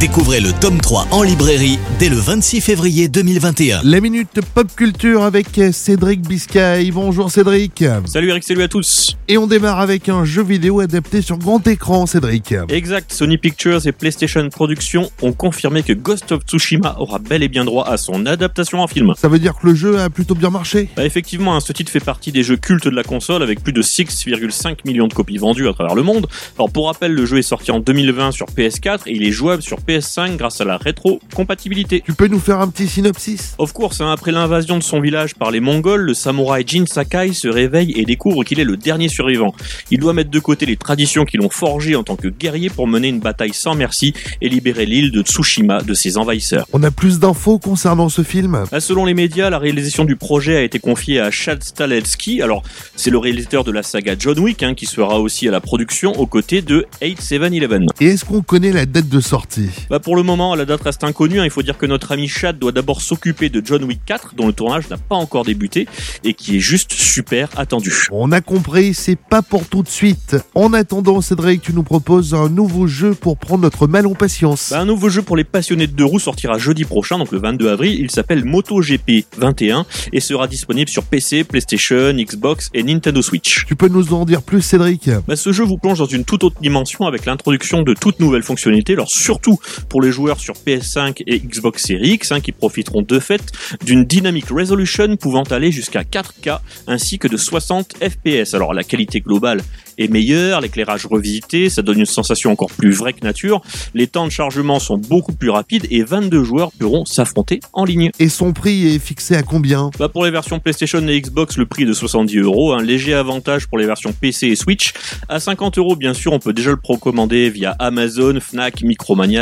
Découvrez le tome 3 en librairie dès le 26 février 2021. La minute pop culture avec Cédric Biscay. Bonjour Cédric. Salut Eric, salut à tous. Et on démarre avec un jeu vidéo adapté sur grand écran, Cédric. Exact, Sony Pictures et PlayStation Productions ont confirmé que Ghost of Tsushima aura bel et bien droit à son adaptation en film. Ça veut dire que le jeu a plutôt bien marché? Bah effectivement, hein, ce titre fait partie des jeux cultes de la console avec plus de 6,5 millions de copies vendues à travers le monde. Alors pour rappel, le jeu est sorti en 2020 sur PS4 et il est jouable sur PS5 grâce à la rétro-compatibilité. Tu peux nous faire un petit synopsis? Of course, hein, après l'invasion de son village par les Mongols, le samouraï Jin Sakai se réveille et découvre qu'il est le dernier survivant. Il doit mettre de côté les traditions qui l'ont forgé en tant que guerrier pour mener une bataille sans merci et libérer l'île de Tsushima de ses envahisseurs. On a plus d'infos concernant ce film? Là, Selon les médias, la réalisation du projet a été confiée à Chad Stahelski. Alors, c'est le réalisateur de la saga John Wick hein, qui sera aussi à la production aux côtés de 8711. Et est-ce qu'on connaît la date de sortie? Bah pour le moment, la date reste inconnue. hein. Il faut dire que notre ami Chad doit d'abord s'occuper de John Wick 4, dont le tournage n'a pas encore débuté et qui est juste super attendu. On a compris, c'est pas pour tout de suite. En attendant, Cédric, tu nous proposes un nouveau jeu pour prendre notre mal en patience. Bah, un nouveau jeu pour les passionnés de deux roues sortira jeudi prochain, donc le 22 avril. Il s'appelle MotoGP 21 et sera disponible sur PC, PlayStation, Xbox et Nintendo Switch. Tu peux nous en dire plus, Cédric? Bah, ce jeu vous plonge dans une toute autre dimension avec l'introduction de toutes nouvelles fonctionnalités, alors surtout pour les joueurs sur PS5 et Xbox Series X, hein, qui profiteront de fait d'une dynamic resolution pouvant aller jusqu'à 4K ainsi que de 60 FPS. Alors la qualité globale est meilleure, l'éclairage revisité, ça donne une sensation encore plus vraie que nature, les temps de chargement sont beaucoup plus rapides et 22 joueurs pourront s'affronter en ligne. Et son prix est fixé à combien? Bah pour les versions PlayStation et Xbox, le prix est de 70 euros. Un léger avantage pour les versions PC et Switch. À 50 euros, bien sûr, on peut déjà le procommander via Amazon, Fnac, Micromania,